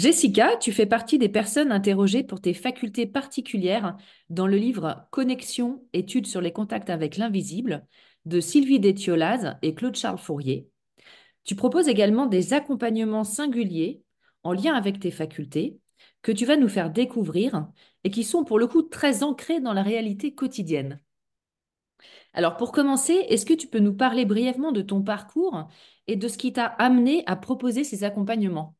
Jessica, tu fais partie des personnes interrogées pour tes facultés particulières dans le livre Connexion, études sur les contacts avec l'invisible de Sylvie Détiolaz et Claude-Charles Fourier. Tu proposes également des accompagnements singuliers en lien avec tes facultés que tu vas nous faire découvrir et qui sont pour le coup très ancrés dans la réalité quotidienne. Alors pour commencer, est-ce que tu peux nous parler brièvement de ton parcours et de ce qui t'a amené à proposer ces accompagnements?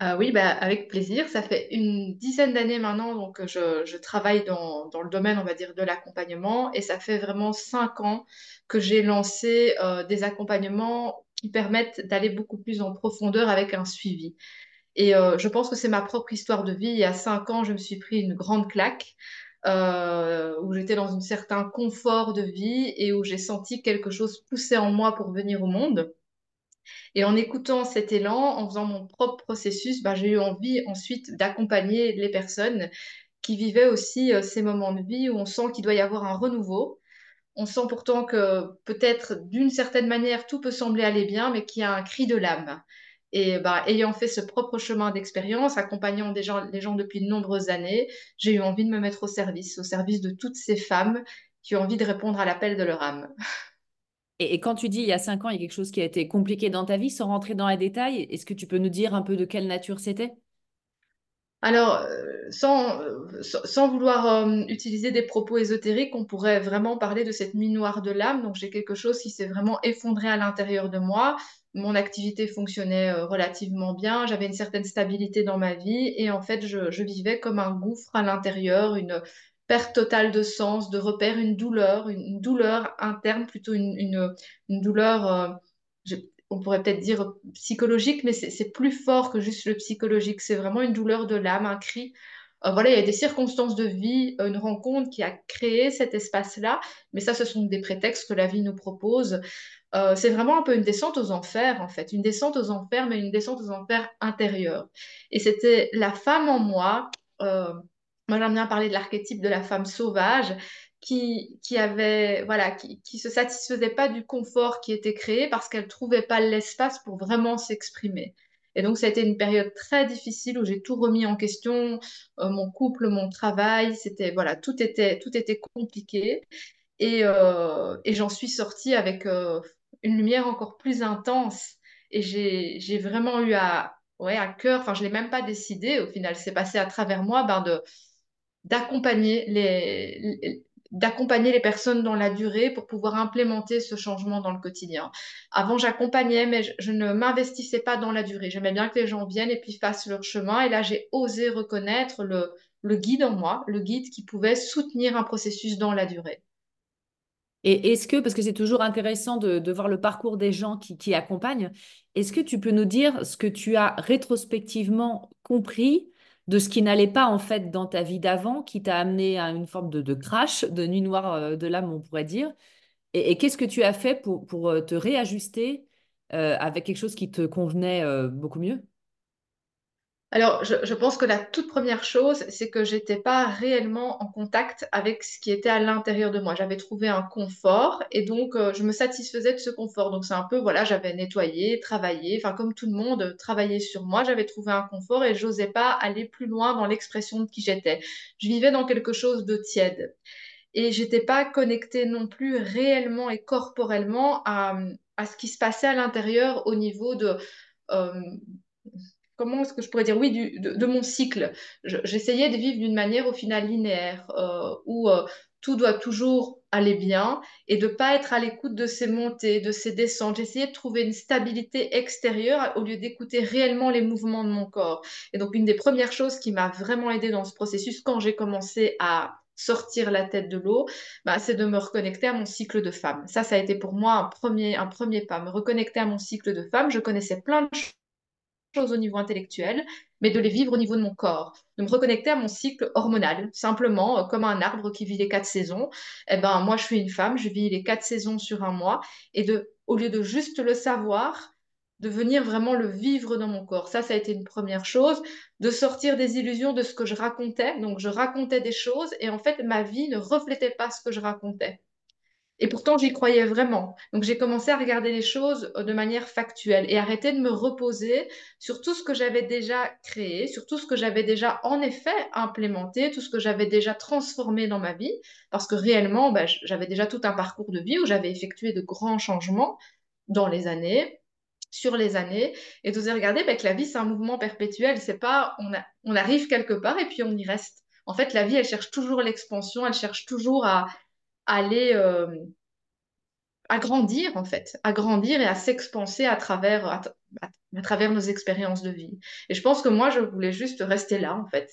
Ah oui, bah, avec plaisir. Ça fait une dizaine d'années maintenant donc, que je, je travaille dans, dans le domaine, on va dire, de l'accompagnement et ça fait vraiment cinq ans que j'ai lancé euh, des accompagnements qui permettent d'aller beaucoup plus en profondeur avec un suivi. Et euh, je pense que c'est ma propre histoire de vie. Il y a cinq ans, je me suis pris une grande claque euh, où j'étais dans un certain confort de vie et où j'ai senti quelque chose pousser en moi pour venir au monde. Et en écoutant cet élan, en faisant mon propre processus, bah, j'ai eu envie ensuite d'accompagner les personnes qui vivaient aussi euh, ces moments de vie où on sent qu'il doit y avoir un renouveau. On sent pourtant que peut-être d'une certaine manière tout peut sembler aller bien, mais qu'il y a un cri de l'âme. Et bah, ayant fait ce propre chemin d'expérience, accompagnant des gens, les gens depuis de nombreuses années, j'ai eu envie de me mettre au service, au service de toutes ces femmes qui ont envie de répondre à l'appel de leur âme. Et, quand tu dis il y a cinq ans, il y a quelque chose qui a été compliqué dans ta vie, sans rentrer dans les détails, est-ce que tu peux nous dire un peu de quelle nature c'était? Alors, euh, sans, euh, sans sans vouloir euh, utiliser des propos ésotériques, on pourrait vraiment parler de cette nuit de l'âme. Donc, j'ai quelque chose qui s'est vraiment effondré à l'intérieur de moi. Mon activité fonctionnait relativement bien, j'avais une certaine stabilité dans ma vie et en fait, je, je vivais comme un gouffre à l'intérieur, une perte totale de sens, de repères, une douleur, une, douleur interne, plutôt une, douleur, euh, on pourrait peut-être dire psychologique, mais c'est plus fort que juste le psychologique. C'est vraiment une douleur de l'âme, un cri. Euh, voilà, il y a des circonstances de vie, une rencontre qui a créé cet espace-là, mais ça, ce sont des prétextes que la vie nous propose. Euh, c'est vraiment un peu une descente aux enfers, en fait, une descente aux enfers, mais une descente aux enfers intérieurs. Et c'était la femme en moi, moi j'aime bien parler de l'archétype de la femme sauvage, qui, qui avait, voilà, qui, qui se satisfaisait pas du confort qui était créé parce qu'elle trouvait pas l'espace pour vraiment s'exprimer. Et donc, ça a été une période très difficile où j'ai tout remis en question, euh, mon couple, mon travail, c'était, voilà, tout était, tout était compliqué. Et, euh, et j'en suis sortie avec euh, une lumière encore plus intense. Et j'ai, vraiment eu à, ouais, à cœur, enfin, je l'ai même pas décidé, au final, c'est passé à travers moi, ben, de, d'accompagner les, d'accompagner les personnes dans la durée pour pouvoir implémenter ce changement dans le quotidien. Avant, j'accompagnais, mais je, je ne m'investissais pas dans la durée. J'aimais bien que les gens viennent et puis fassent leur chemin. Et là, j'ai osé reconnaître le, le guide en moi, le guide qui pouvait soutenir un processus dans la durée. Et est-ce que, parce que c'est toujours intéressant de, de voir le parcours des gens qui, qui accompagnent, est-ce que tu peux nous dire ce que tu as rétrospectivement compris de ce qui n'allait pas en fait dans ta vie d'avant, qui t'a amené à une forme de, crash, de nuit noire euh, de l'âme, on pourrait dire, et, qu'est-ce que tu as fait pour, euh, te réajuster euh, avec quelque chose qui te convenait beaucoup mieux? Alors, je, pense que la toute première chose, c'est que j'étais pas réellement en contact avec ce qui était à l'intérieur de moi. J'avais trouvé un confort et donc euh, je me satisfaisais de ce confort. Donc c'est un peu, voilà, j'avais nettoyé, travaillé, enfin comme tout le monde, euh, travaillé sur moi. J'avais trouvé un confort et j'osais pas aller plus loin dans l'expression de qui j'étais. Je vivais dans quelque chose de tiède et j'étais pas connectée non plus réellement et corporellement à, à ce qui se passait à l'intérieur au niveau de euh, comment est-ce que je pourrais dire, oui, de, mon cycle. Je- J'essayais de vivre d'une manière au final linéaire, euh, où euh, tout doit toujours aller bien et de pas être à l'écoute de ces montées, de ces descentes. J'essayais de trouver une stabilité extérieure au lieu d'écouter réellement les mouvements de mon corps. Et donc, une des premières choses qui m'a vraiment aidée dans ce processus quand j'ai commencé à sortir la tête de l'eau, bah, c'est de me reconnecter à mon cycle de femme. Ça, ça a été pour moi un premier, un premier pas, me reconnecter à mon cycle de femme. Je connaissais plein de au niveau intellectuel, mais de les vivre au niveau de mon corps, de me reconnecter à mon cycle hormonal, simplement euh, comme un arbre qui vit les quatre saisons. Eh ben, moi, je suis une femme, je vis les quatre saisons sur un mois, et de, au lieu de juste le savoir, de venir vraiment le vivre dans mon corps. Ça, ça a été une première chose, de sortir des illusions de ce que je racontais. Donc, je racontais des choses, et en fait, ma vie ne reflétait pas ce que je racontais. Et pourtant, j'y croyais vraiment. Donc, j'ai commencé à regarder les choses euh, de manière factuelle et arrêter de me reposer sur tout ce que j'avais déjà créé, sur tout ce que j'avais déjà en effet implémenté, tout ce que j'avais déjà transformé dans ma vie. Parce que réellement, ben, j'avais déjà tout un parcours de vie où j'avais effectué de grands changements dans les années sur les années et d'oser regarder ben, que la vie c'est un mouvement perpétuel c'est pas on arrive quelque part et puis on y reste en fait la vie elle cherche toujours l'expansion elle cherche toujours à, aller euh, à grandir en fait, à grandir et à s'expanser à travers, à, travers nos expériences de vie. Et je pense que moi, je voulais juste rester là en fait.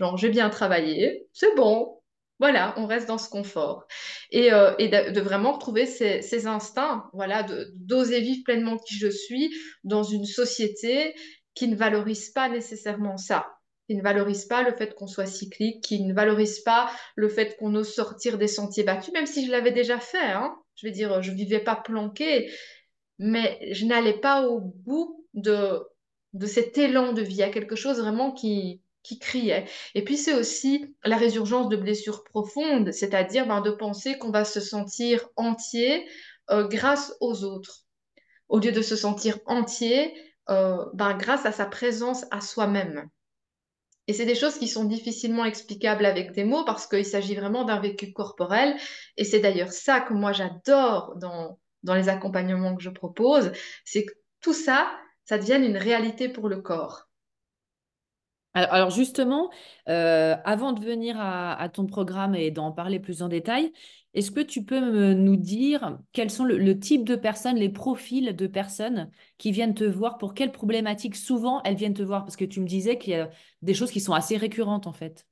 Genre, j'ai bien travaillé, c'est bon, voilà, on reste dans ce confort. Et, euh, et de, vraiment retrouver ces, ces instincts, voilà, d'oser vivre pleinement qui je suis dans une société qui ne valorise pas nécessairement ça qui ne valorise pas le fait qu'on soit cyclique, qui ne valorise pas le fait qu'on ose sortir des sentiers battus, même si je l'avais déjà fait. Hein. Je veux dire, je vivais pas planqué, mais je n'allais pas au bout de, de cet élan de vie. Il y a quelque chose vraiment qui, qui criait. Et puis c'est aussi la résurgence de blessures profondes, c'est-à-dire ben, de penser qu'on va se sentir entier euh, grâce aux autres, au lieu de se sentir entier euh, ben, grâce à sa présence à soi-même. Et c'est des choses qui sont difficilement explicables avec des mots parce qu'il s'agit vraiment d'un vécu corporel. Et c'est d'ailleurs ça que moi j'adore dans, dans les accompagnements que je propose, c'est que tout ça, ça devienne une réalité pour le corps. Alors, justement, euh, avant de venir à, ton programme et d'en parler plus en détail, est-ce que tu peux nous dire quels sont le, type de personnes, les profils de personnes qui viennent te voir, pour quelles problématiques souvent elles viennent te voir? Parce que tu me disais qu'il y a des choses qui sont assez récurrentes en fait.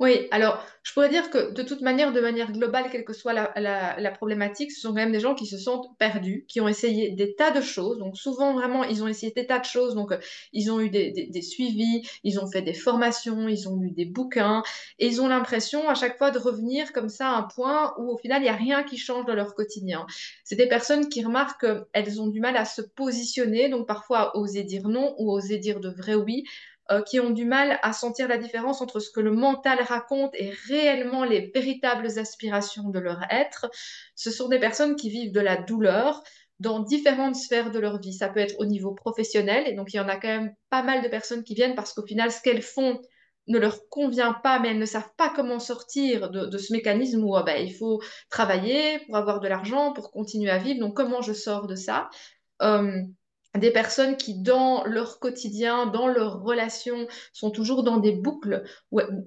Oui, alors je pourrais dire que de toute manière, de manière globale, quelle que soit la, problématique, ce sont quand même des gens qui se sentent perdus, qui ont essayé des tas de choses. Donc souvent, vraiment, ils ont essayé des tas de choses. Donc euh, ils ont eu des, suivis, ils ont fait des formations, ils ont lu des bouquins, et ils ont l'impression à chaque fois de revenir comme ça à un point où au final, il n'y a rien qui change dans leur quotidien. C'est des personnes qui remarquent qu'elles ont du mal à se positionner, donc parfois à oser dire non ou oser dire de vrai oui euh, qui ont du mal à sentir la différence entre ce que le mental raconte et réellement les véritables aspirations de leur être. Ce sont des personnes qui vivent de la douleur dans différentes sphères de leur vie. Ça peut être au niveau professionnel, et donc il y en a quand même pas mal de personnes qui viennent parce qu'au final, ce qu'elles font ne leur convient pas, mais elles ne savent pas comment sortir de, ce mécanisme où oh, ben, il faut travailler pour avoir de l'argent, pour continuer à vivre. Donc comment je sors de ça? Euh, des personnes qui, dans leur quotidien, dans leurs relations, sont toujours dans des boucles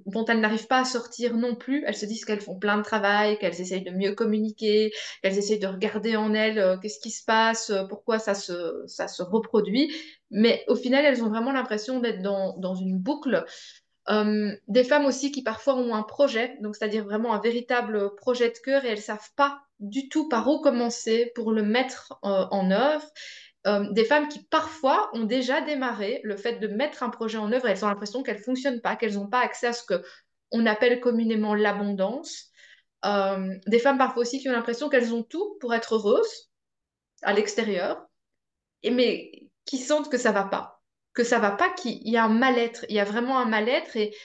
dont elles n'arrivent pas à sortir non plus. Elles se disent qu'elles font plein de travail, qu'elles essayent de mieux communiquer, qu'elles essayent de regarder en elles euh, qu'est-ce qui se passe, euh, pourquoi ça se, ça se reproduit. Mais au final, elles ont vraiment l'impression d'être dans, dans une boucle. Euh, des femmes aussi qui parfois ont un projet, donc c'est-à-dire vraiment un véritable projet de cœur et elles savent pas du tout par où commencer pour le mettre en œuvre. Euh, des femmes qui parfois ont déjà démarré le fait de mettre un projet en œuvre, elles ont l'impression qu'elles ne fonctionnent pas, qu'elles n'ont pas accès à ce qu'on appelle communément l'abondance. Euh, des femmes parfois aussi qui ont l'impression qu'elles ont tout pour être heureuses à l'extérieur, mais qui sentent que ça va pas, que ça va pas, qu'il y a un mal-être, il y a vraiment un mal-être et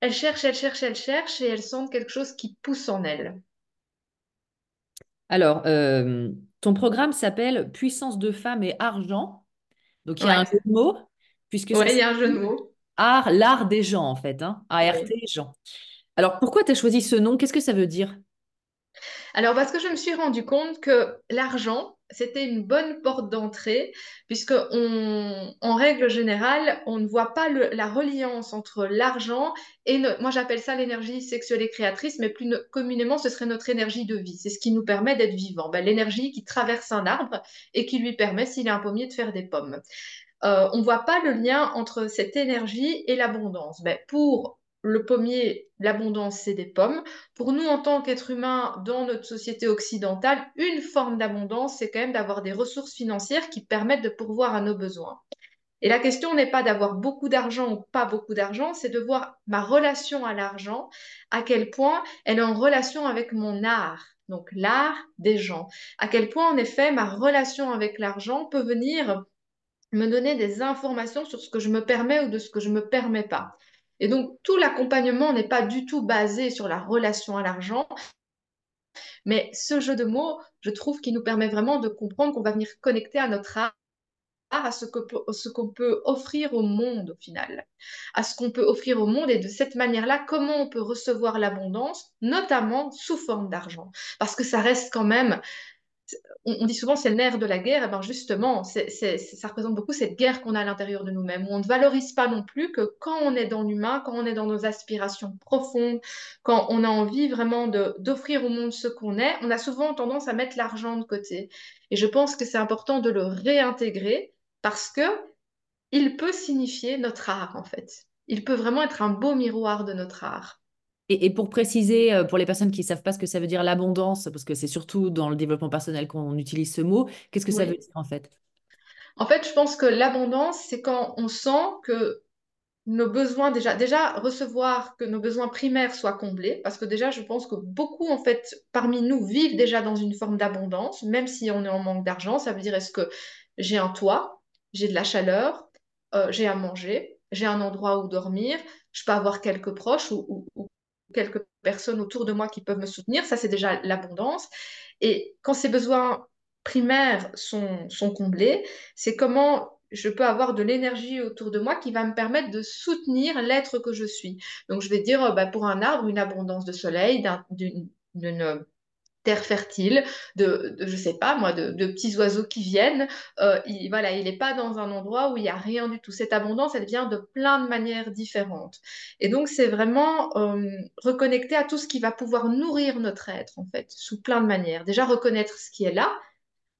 elles cherchent, elles cherchent, elles cherchent et elles sentent quelque chose qui pousse en elles. Alors, euh, ton programme s'appelle Puissance de femme et argent. Donc, il y a un jeu de mots. Puisque oui, il y a un jeu de mots. Art, l'art des gens, en fait. Hein. ART, gens. Alors, pourquoi tu as choisi ce nom? Qu'est-ce que ça veut dire? Alors, parce que je me suis rendu compte que l'argent, c'était une bonne porte d'entrée, puisque en règle générale, on ne voit pas la reliance entre l'argent et, moi j'appelle ça l'énergie sexuelle et créatrice, mais plus communément, ce serait notre énergie de vie. C'est ce qui nous permet d'être vivant. Ben, l'énergie qui traverse un arbre et qui lui permet, s'il est un pommier, de faire des pommes. Euh, on ne voit pas le lien entre cette énergie et l'abondance. Ben, pour le pommier, l'abondance, c'est des pommes. Pour nous, en tant qu'êtres humains, dans notre société occidentale, une forme d'abondance, c'est quand même d'avoir des ressources financières qui permettent de pourvoir à nos besoins. Et la question n'est pas d'avoir beaucoup d'argent ou pas beaucoup d'argent, c'est de voir ma relation à l'argent, à quel point elle est en relation avec mon art, donc l'art des gens. À quel point, en effet, ma relation avec l'argent peut venir me donner des informations sur ce que je me permets ou de ce que je ne me permets pas. Et donc, tout l'accompagnement n'est pas du tout basé sur la relation à l'argent. Mais ce jeu de mots, je trouve qu'il nous permet vraiment de comprendre qu'on va venir connecter à notre art, à ce qu'on peut offrir au monde au final, à ce qu'on peut offrir au monde et de cette manière-là, comment on peut recevoir l'abondance, notamment sous forme d'argent. Parce que ça reste quand même on, dit souvent c'est le nerf de la guerre, et ben justement, ça représente beaucoup cette guerre qu'on a à l'intérieur de nous-mêmes, on ne valorise pas non plus que quand on est dans l'humain, quand on est dans nos aspirations profondes, quand on a envie vraiment d'offrir au monde ce qu'on est, on a souvent tendance à mettre l'argent de côté. Et je pense que c'est important de le réintégrer parce que il peut signifier notre art en fait. Il peut vraiment être un beau miroir de notre art. Et, pour préciser, euh, pour les personnes qui ne savent pas ce que ça veut dire l'abondance, parce que c'est surtout dans le développement personnel qu'on utilise ce mot, qu'est-ce que ça veut dire en fait? En fait, je pense que l'abondance, c'est quand on sent que nos besoins, déjà, déjà recevoir que nos besoins primaires soient comblés, parce que déjà, je pense que beaucoup, en fait, parmi nous vivent déjà dans une forme d'abondance, même si on est en manque d'argent. Ça veut dire, est-ce que j'ai un toit, j'ai de la chaleur, euh, j'ai à manger, j'ai un endroit où dormir, je peux avoir quelques proches ou, quelques personnes autour de moi qui peuvent me soutenir. Ça, c'est déjà l'abondance. Et quand ces besoins primaires sont, sont comblés, c'est comment je peux avoir de l'énergie autour de moi qui va me permettre de soutenir l'être que je suis. Donc, je vais dire, euh, bah, pour un arbre, une abondance de soleil, d'une terre fertile, de, je sais pas moi, de, petits oiseaux qui viennent. Euh, il, voilà, il n'est pas dans un endroit où il n'y a rien du tout. Cette abondance, elle vient de plein de manières différentes. Et donc, c'est vraiment euh, reconnecter à tout ce qui va pouvoir nourrir notre être, en fait, sous plein de manières. Déjà, reconnaître ce qui est là.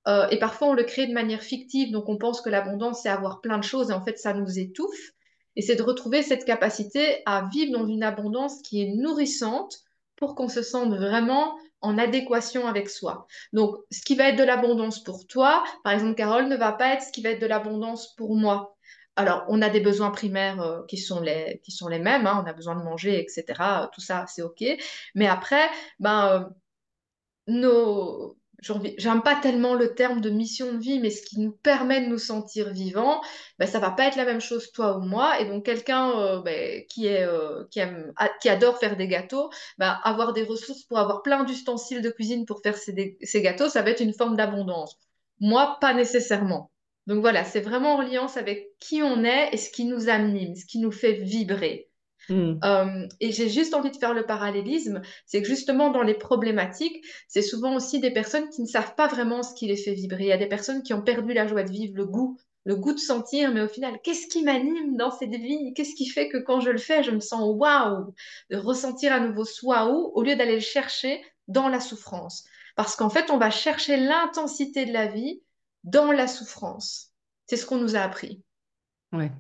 Euh, et parfois, on le crée de manière fictive, donc on pense que l'abondance, c'est avoir plein de choses, et en fait, ça nous étouffe. Et c'est de retrouver cette capacité à vivre dans une abondance qui est nourrissante pour qu'on se sente vraiment en adéquation avec soi. Donc, ce qui va être de l'abondance pour toi, par exemple, Carole, ne va pas être ce qui va être de l'abondance pour moi. Alors, on a des besoins primaires euh, qui, sont les, qui sont les mêmes, hein. on a besoin de manger, etc. Tout ça, c'est OK. Mais après, ben, euh, nos, j'aime pas tellement le terme de mission de vie, mais ce qui nous permet de nous sentir vivants, ben, ça va pas être la même chose toi ou moi. Et donc quelqu'un ben, qui, est, euh, qui, aime, qui adore faire des gâteaux, ben, avoir des ressources pour avoir plein d'ustensiles de cuisine pour faire ces gâteaux, ça va être une forme d'abondance. Moi, pas nécessairement. Donc voilà, c'est vraiment en alliance avec qui on est et ce qui nous anime, ce qui nous fait vibrer. Mm. Euh, et j'ai juste envie de faire le parallélisme, c'est que justement dans les problématiques, c'est souvent aussi des personnes qui ne savent pas vraiment ce qui les fait vibrer. Il y a des personnes qui ont perdu la joie de vivre, le goût, le goût de sentir, mais au final, qu'est-ce qui m'anime dans cette vie? Qu'est-ce qui fait que quand je le fais, je me sens waouh? De ressentir à nouveau ce waouh au lieu d'aller le chercher dans la souffrance. Parce qu'en fait, on va chercher l'intensité de la vie dans la souffrance. C'est ce qu'on nous a appris. Ouais.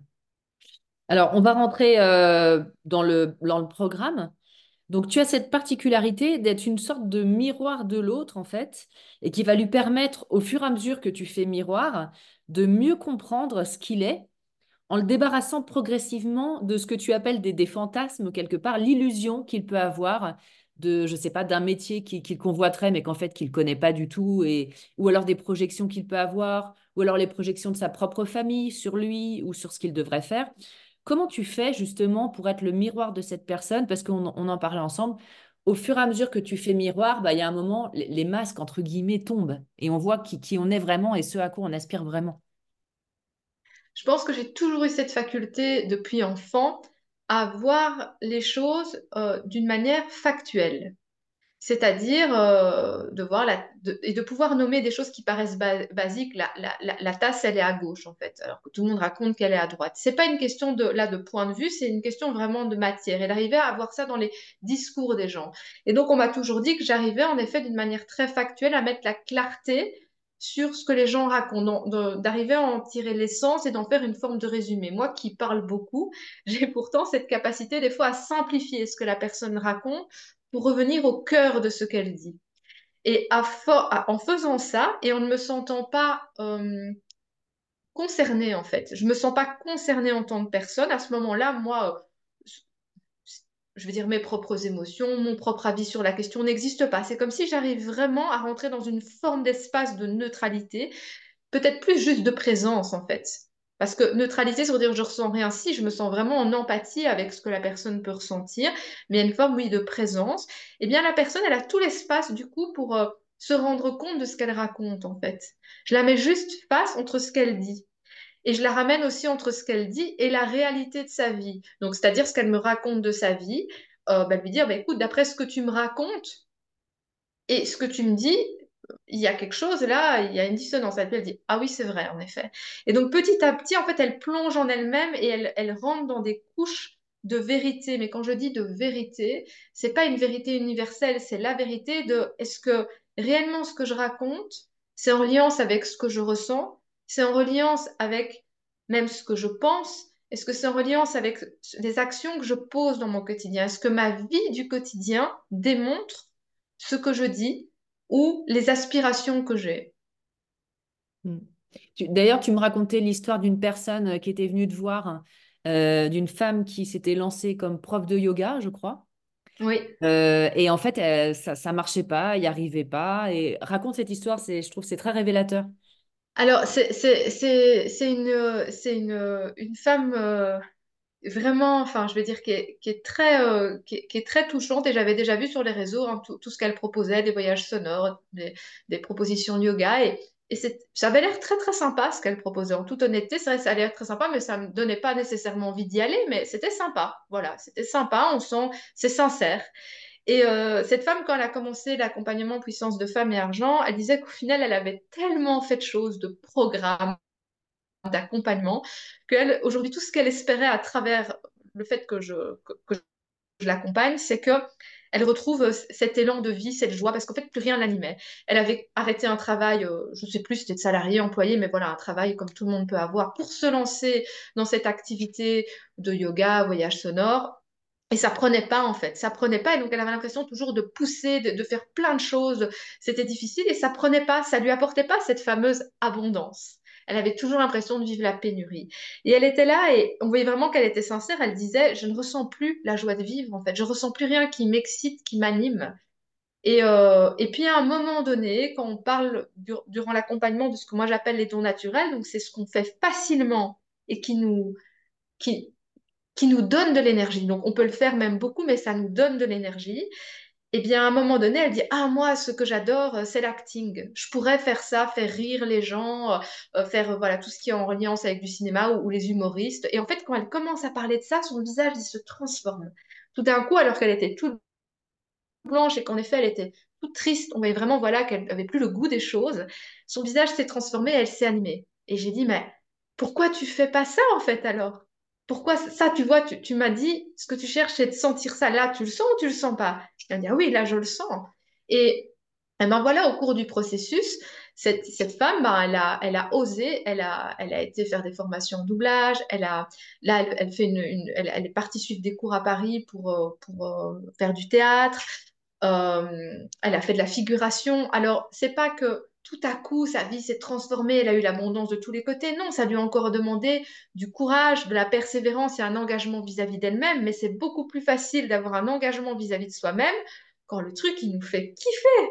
Alors, on va rentrer euh, dans, le, dans le programme. Donc, tu as cette particularité d'être une sorte de miroir de l'autre, en fait, et qui va lui permettre, au fur et à mesure que tu fais miroir, de mieux comprendre ce qu'il est, en le débarrassant progressivement de ce que tu appelles des, fantasmes, quelque part, l'illusion qu'il peut avoir de, je sais pas, d'un métier qu'il convoiterait, mais qu'en fait, qu'il ne connaît pas du tout, et, ou alors des projections qu'il peut avoir, ou alors les projections de sa propre famille sur lui ou sur ce qu'il devrait faire. Comment tu fais justement pour être le miroir de cette personne? Parce qu'on en parlait ensemble. Au fur et à mesure que tu fais miroir, bah, il y a un moment, les, masques, entre guillemets, tombent et on voit qui, on est vraiment et ce à quoi on aspire vraiment. Je pense que j'ai toujours eu cette faculté depuis enfant à voir les choses euh, d'une manière factuelle. C'est-à-dire euh, de voir et de pouvoir nommer des choses qui paraissent basiques. La, la, tasse, elle est à gauche, en fait, alors que tout le monde raconte qu'elle est à droite. C'est pas une question de, là, de point de vue, c'est une question vraiment de matière. Et d'arriver à avoir ça dans les discours des gens. Et donc, on m'a toujours dit que j'arrivais, en effet, d'une manière très factuelle, à mettre la clarté sur ce que les gens racontent, d'arriver à en tirer l'essence et d'en faire une forme de résumé. Moi qui parle beaucoup, j'ai pourtant cette capacité des fois à simplifier ce que la personne raconte pour revenir au cœur de ce qu'elle dit. Et en faisant ça, et en ne me sentant pas euh, concernée en fait, je ne me sens pas concernée en tant que personne, à ce moment-là, moi, je veux dire, mes propres émotions, mon propre avis sur la question n'existe pas. C'est comme si j'arrive vraiment à rentrer dans une forme d'espace de neutralité, peut-être plus juste de présence en fait. Parce que neutralité, ça veut dire je ressens rien si, je me sens vraiment en empathie avec ce que la personne peut ressentir, mais il y a une forme, oui, de présence. Eh bien, la personne, elle a tout l'espace, du coup, pour euh, se rendre compte de ce qu'elle raconte, en fait. Je la mets juste face entre ce qu'elle dit. Et je la ramène aussi entre ce qu'elle dit et la réalité de sa vie. Donc, c'est-à-dire ce qu'elle me raconte de sa vie. Euh, bah, lui dire, bah, écoute, d'après ce que tu me racontes et ce que tu me dis, il y a quelque chose là, il y a une dissonance. Elle dit Ah oui, c'est vrai, en effet. Et donc petit à petit, en fait, elle plonge en elle-même et elle, elle rentre dans des couches de vérité. Mais quand je dis de vérité, c'est pas une vérité universelle, c'est la vérité de est-ce que réellement ce que je raconte, c'est en reliance avec ce que je ressens, c'est en reliance avec même ce que je pense, est-ce que c'est en reliance avec les actions que je pose dans mon quotidien? Est-ce que ma vie du quotidien démontre ce que je dis ou les aspirations que j'ai. Hmm. D'ailleurs, tu me racontais l'histoire d'une personne euh, qui était venue te voir, euh, d'une femme qui s'était lancée comme prof de yoga, je crois. Oui. Euh, et en fait, ça, ça marchait pas, il n'y arrivait pas. Et raconte cette histoire, c'est, je trouve c'est très révélateur. Alors, c'est une, une, une femme vraiment, enfin, je vais dire, qui est, très, euh, qui, est, très touchante. Et j'avais déjà vu sur les réseaux hein, tout, ce qu'elle proposait, des voyages sonores, des, propositions de yoga. Et, ça avait l'air très, très sympa ce qu'elle proposait. En toute honnêteté, ça, ça allait être très sympa, mais ça ne me donnait pas nécessairement envie d'y aller. Mais c'était sympa. Voilà, c'était sympa. On sent, c'est sincère. Et euh, cette femme, quand elle a commencé l'accompagnement puissance de femmes et argent, elle disait qu'au final, elle avait tellement fait de choses, de programmes, d'accompagnement, qu'elle, aujourd'hui, tout ce qu'elle espérait à travers le fait que je, que, je l'accompagne, c'est que elle retrouve cet élan de vie, cette joie, parce qu'en fait, plus rien l'animait. Elle avait arrêté un travail, euh, je ne sais plus, c'était de salarié, employé, mais voilà, un travail comme tout le monde peut avoir, pour se lancer dans cette activité de yoga, voyage sonore. Et ça prenait pas, en fait. Ça prenait pas. Et donc, elle avait l'impression toujours de pousser, de, de faire plein de choses. C'était difficile et ça prenait pas. Ça lui apportait pas cette fameuse abondance. Elle avait toujours l'impression de vivre la pénurie. Et elle était là et on voyait vraiment qu'elle était sincère. Elle disait, je ne ressens plus la joie de vivre, en fait. Je ressens plus rien qui m'excite, qui m'anime. Et, euh, et, puis à un moment donné, quand on parle durant l'accompagnement de ce que moi j'appelle les dons naturels, donc c'est ce qu'on fait facilement et qui nous, qui, qui nous donne de l'énergie. Donc on peut le faire même beaucoup, mais ça nous donne de l'énergie et eh bien, à un moment donné, elle dit Ah, moi, ce que j'adore, euh, c'est l'acting. Je pourrais faire ça, faire rire les gens, euh, euh, faire voilà tout ce qui est en reliance avec du cinéma ou, les humoristes. Et en fait, quand elle commence à parler de ça, son visage il se transforme. Tout d'un coup, alors qu'elle était toute blanche et qu'en effet, elle était toute triste, on voyait vraiment voilà qu'elle n'avait plus le goût des choses, son visage s'est transformé, elle s'est animée. Et j'ai dit Mais pourquoi tu fais pas ça en fait alors? Pourquoi ça, tu vois, tu, m'as dit, ce que tu cherches, c'est de sentir ça. Là, tu le sens ou tu le sens pas? Je dit, ah oui, là, je le sens. Et, et ben voilà, au cours du processus, cette, cette femme, ben, elle, a, elle a osé, elle a, elle a été faire des formations en doublage, elle a, là, elle, fait une, elle, est partie suivre des cours à Paris pour, euh, pour euh, faire du théâtre. Euh, elle a fait de la figuration. Alors, c'est pas que tout à coup, sa vie s'est transformée, elle a eu l'abondance de tous les côtés. Non, ça lui a encore demandé du courage, de la persévérance et un engagement vis-à-vis d'elle-même, mais c'est beaucoup plus facile d'avoir un engagement vis-à-vis de soi-même quand le truc, il nous fait kiffer.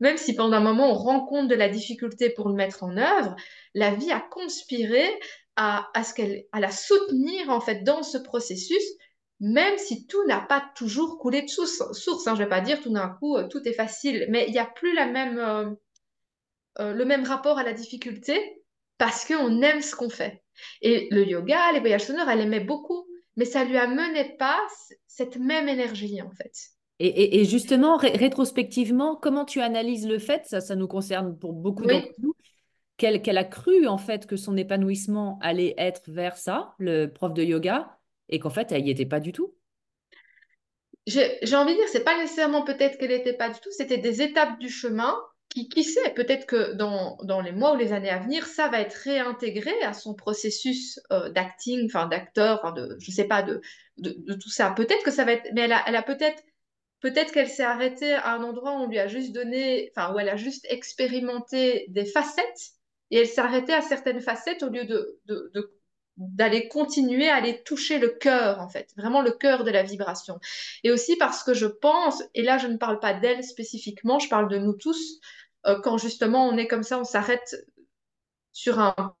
Même si pendant un moment, on rencontre de la difficulté pour le mettre en œuvre, la vie a conspiré à, ce qu'elle, à la soutenir en fait dans ce processus, même si tout n'a pas toujours coulé de source. source hein. je ne vais pas dire tout d'un coup, euh, tout est facile, mais il n'y a plus la même... Euh, euh, le même rapport à la difficulté parce qu'on aime ce qu'on fait. Et le yoga, les voyages sonores, elle aimait beaucoup, mais ça lui amenait pas cette même énergie en fait. Et, justement, rétrospectivement, comment tu analyses le fait, ça, ça nous concerne pour beaucoup d'entre nous, qu'elle a cru en fait que son épanouissement allait être vers ça, le prof de yoga, et qu'en fait, elle n'y était pas du tout? J'ai envie de dire, c'est pas nécessairement peut-être qu'elle n'était pas du tout, c'était des étapes du chemin qui, qui sait, peut-être que dans, dans, les mois ou les années à venir, ça va être réintégré à son processus euh, d'acting, enfin d'acteur, enfin de, je sais pas, de, de, tout ça. Peut-être que ça va être, mais elle a, elle a peut-être, peut-être qu'elle s'est arrêtée à un endroit où on lui a juste donné, enfin où elle a juste expérimenté des facettes et elle s'est arrêtée à certaines facettes au lieu de, d'aller continuer à aller toucher le cœur, en fait, vraiment le cœur de la vibration. Et aussi parce que je pense, et là je ne parle pas d'elle spécifiquement, je parle de nous tous, euh, quand justement on est comme ça, on s'arrête sur un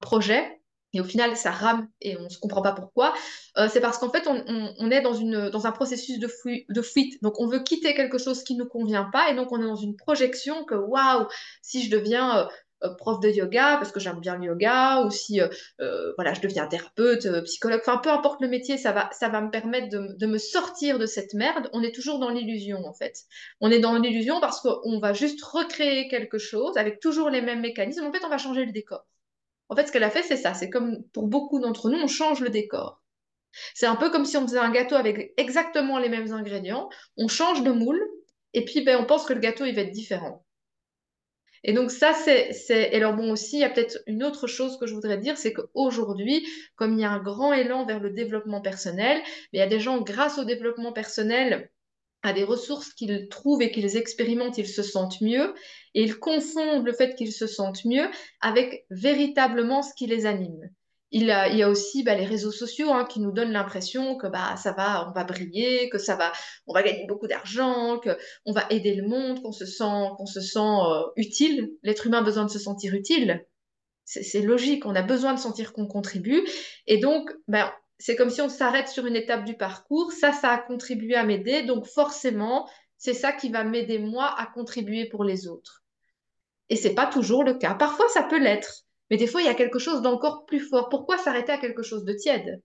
projet, et au final ça rame et on ne se comprend pas pourquoi, euh, c'est parce qu'en fait on, est dans, un processus de, fuite. Donc on veut quitter quelque chose qui ne nous convient pas et donc on est dans une projection que waouh, si je deviens euh, prof de yoga parce que j'aime bien le yoga, ou si euh, euh, voilà, je deviens thérapeute, psychologue, enfin peu importe le métier, ça va, ça va me permettre de, de me sortir de cette merde. On est toujours dans l'illusion en fait. On est dans l'illusion parce qu'on va juste recréer quelque chose avec toujours les mêmes mécanismes. En fait, on va changer le décor. En fait, ce qu'elle a fait, c'est ça. C'est comme pour beaucoup d'entre nous, on change le décor. C'est un peu comme si on faisait un gâteau avec exactement les mêmes ingrédients. On change de moule et puis ben, on pense que le gâteau il va être différent. Et donc ça, c'est. Et alors bon aussi, il y a peut-être une autre chose que je voudrais dire, c'est qu'aujourd'hui, comme il y a un grand élan vers le développement personnel, il y a des gens, grâce au développement personnel, à des ressources qu'ils trouvent et qu'ils expérimentent, ils se sentent mieux, et ils confondent le fait qu'ils se sentent mieux avec véritablement ce qui les anime. Il, y a aussi bah, les réseaux sociaux hein, qui nous donnent l'impression que bah, ça va, on va briller, que ça va, on va gagner beaucoup d'argent, qu'on va aider le monde, qu'on se sent, qu'on se sent euh, utile. L'être humain a besoin de se sentir utile. C'est logique, on a besoin de sentir qu'on contribue. Et donc, ben, c'est comme si on s'arrête sur une étape du parcours. Ça, ça a contribué à m'aider. Donc forcément, c'est ça qui va m'aider moi à contribuer pour les autres. Et c'est pas toujours le cas. Parfois, ça peut l'être. Mais des fois, il y a quelque chose d'encore plus fort. Pourquoi s'arrêter à quelque chose de tiède?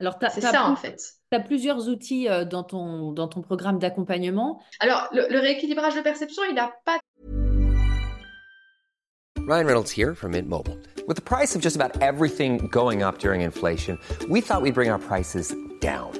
Alors, c'est ça en fait. Tu as plusieurs outils euh, dans ton, dans ton programme d'accompagnement. Alors, le, le, rééquilibrage de perception, il n'a pas. Ryan Reynolds here from Mint Mobile. With the price of just about everything going up during inflation, we thought we'd bring our prices down.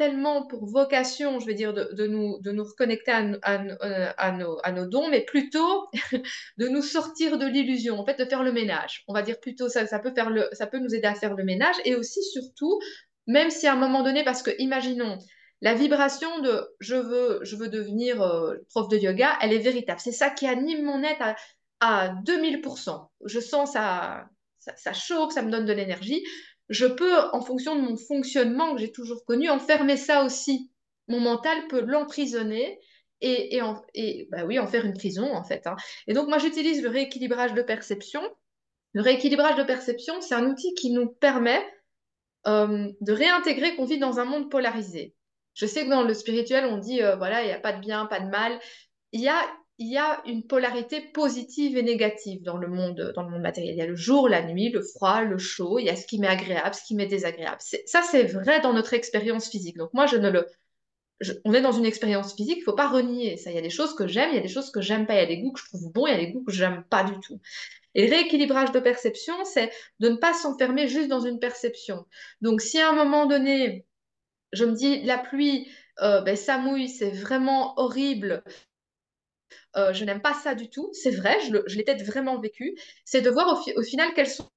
tellement pour vocation, je vais dire, de, nous, de nous reconnecter à, à, nos, dons, mais plutôt de nous sortir de l'illusion, en fait, de faire le ménage. On va dire plutôt ça, ça peut, faire le, ça peut nous aider à faire le ménage, et aussi, surtout, même si à un moment donné, parce que imaginons, la vibration de je veux, je veux devenir euh, prof de yoga, elle est véritable. C'est ça qui anime mon être à, à 2000%. Je sens ça, ça chauffe, ça me donne de l'énergie je peux, en fonction de mon fonctionnement que j'ai toujours connu, enfermer ça aussi. Mon mental peut l'emprisonner et, en, bah oui, en faire une prison, en fait. Hein. Et donc, moi, j'utilise le rééquilibrage de perception. Le rééquilibrage de perception, c'est un outil qui nous permet euh, de réintégrer qu'on vit dans un monde polarisé. Je sais que dans le spirituel, on dit, euh, voilà, il n'y a pas de bien, pas de mal. Il y a il y a une polarité positive et négative dans le monde, dans le monde matériel. Il y a le jour, la nuit, le froid, le chaud, il y a ce qui m'est agréable, ce qui m'est désagréable. Ça, c'est vrai dans notre expérience physique. Donc moi, je ne le... on est dans une expérience physique, il ne faut pas renier ça. Il y a des choses que j'aime, il y a des choses que j'aime pas, il y a des goûts que je trouve bons, il y a des goûts que j'aime pas du tout. Et rééquilibrage de perception, c'est de ne pas s'enfermer juste dans une perception. Donc si à un moment donné, je me dis, la pluie, euh, ben, ça mouille, c'est vraiment horrible, euh, je n'aime pas ça du tout, c'est vrai, je l'ai peut-être vraiment vécu, c'est de voir au, final quels sont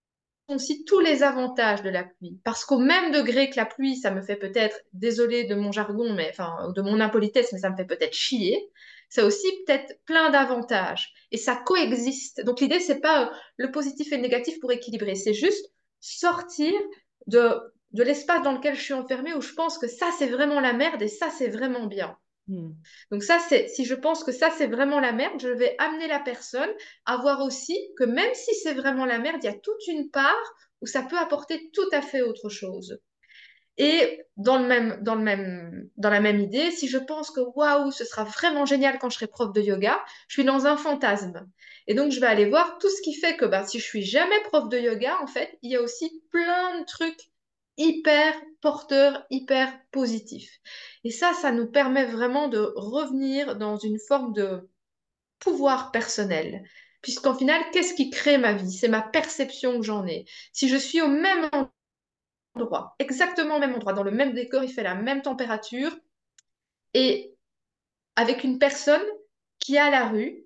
aussi tous les avantages de la pluie. Parce qu'au même degré que la pluie, ça me fait peut-être, désolé de mon jargon, mais enfin de mon impolitesse, mais ça me fait peut-être chier. Ça aussi peut-être plein d'avantages et ça coexiste. Donc l'idée c'est pas euh, le positif et le négatif pour équilibrer, c'est juste sortir de de l'espace dans lequel je suis enfermée où je pense que ça c'est vraiment la merde et ça c'est vraiment bien. Hmm. Donc ça, c'est si je pense que ça, c'est vraiment la merde, je vais amener la personne à voir aussi que même si c'est vraiment la merde, il y a toute une part où ça peut apporter tout à fait autre chose. Et dans, le même, dans, le même, dans la même idée, si je pense que waouh, ce sera vraiment génial quand je serai prof de yoga, je suis dans un fantasme. Et donc, je vais aller voir tout ce qui fait que bah, si je suis jamais prof de yoga, en fait, il y a aussi plein de trucs hyper porteurs, hyper positifs. Et ça, ça nous permet vraiment de revenir dans une forme de pouvoir personnel. Puisqu'en final, qu'est-ce qui crée ma vie? C'est ma perception que j'en ai. Si je suis au même endroit, exactement au même endroit, dans le même décor, il fait la même température, et avec une personne qui à la rue,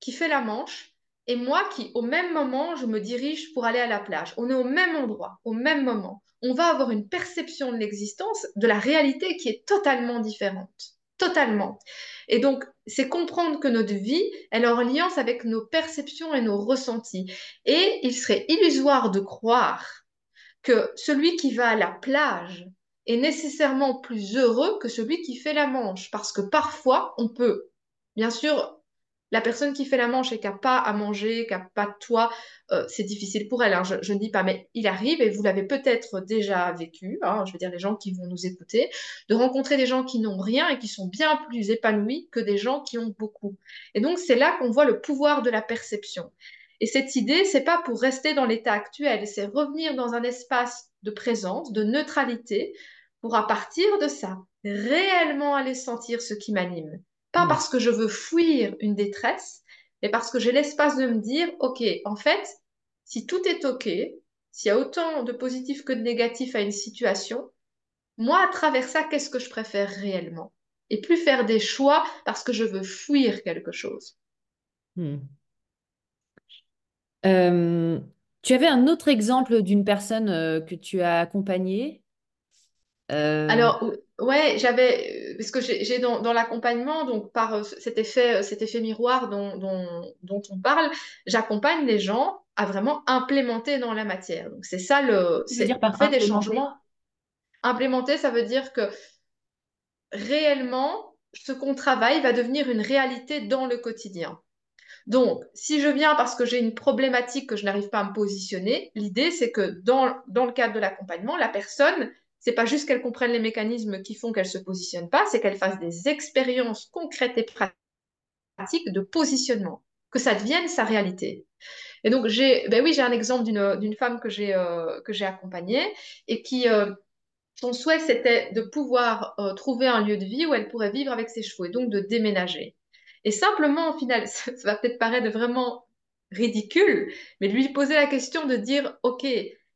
qui fait la manche, et moi qui, au même moment, je me dirige pour aller à la plage. On est au même endroit, au même moment. On va avoir une perception de l'existence, de la réalité qui est totalement différente. Totalement. Et donc, c'est comprendre que notre vie, elle est en alliance avec nos perceptions et nos ressentis. Et il serait illusoire de croire que celui qui va à la plage est nécessairement plus heureux que celui qui fait la manche. Parce que parfois, on peut, bien sûr, la personne qui fait la manche et qui n'a pas à manger, qui n'a pas de toit, euh, c'est difficile pour elle. Hein. je, ne dis pas, mais il arrive, et vous l'avez peut-être déjà vécu, hein, je veux dire les gens qui vont nous écouter, de rencontrer des gens qui n'ont rien et qui sont bien plus épanouis que des gens qui ont beaucoup. Et donc, c'est là qu'on voit le pouvoir de la perception. Et cette idée, c'est pas pour rester dans l'état actuel, c'est revenir dans un espace de présence, de neutralité, pour à partir de ça, réellement aller sentir ce qui m'anime. Pas mm. parce que je veux fuir une détresse, mais parce que j'ai l'espace de me dire, OK, en fait, si tout est OK, s'il y a autant de positifs que de négatifs à une situation, moi, à travers ça, qu'est-ce que je préfère réellement? Et plus faire des choix parce que je veux fuir quelque chose. Mm. Euh, tu avais un autre exemple d'une personne euh, que tu as accompagnée? Euh, Alors, ouais, j'avais, parce que j'ai dans, dans l'accompagnement, donc par cet effet, cet effet miroir dont, dont, dont on parle, j'accompagne les gens à vraiment implémenter dans la matière. Donc, c'est ça le. C'est dire par fait des changements. Implémenter, ça veut dire que réellement, ce qu'on travaille va devenir une réalité dans le quotidien. Donc, si je viens parce que j'ai une problématique que je n'arrive pas à me positionner, l'idée, c'est que dans, dans le cadre de l'accompagnement, la personne, c'est pas juste qu'elle comprenne les mécanismes qui font qu'elle se positionne pas, c'est qu'elle fasse des expériences concrètes et pratiques de positionnement, que ça devienne sa réalité. Et donc, j'ai, ben oui, j'ai un exemple d'une femme que j'ai euh, que j'ai accompagnée et qui, euh, son souhait, c'était de pouvoir euh, trouver un lieu de vie où elle pourrait vivre avec ses chevaux et donc de déménager. Et simplement, au final, ça, va peut-être paraître vraiment ridicule, mais lui poser la question de dire, OK,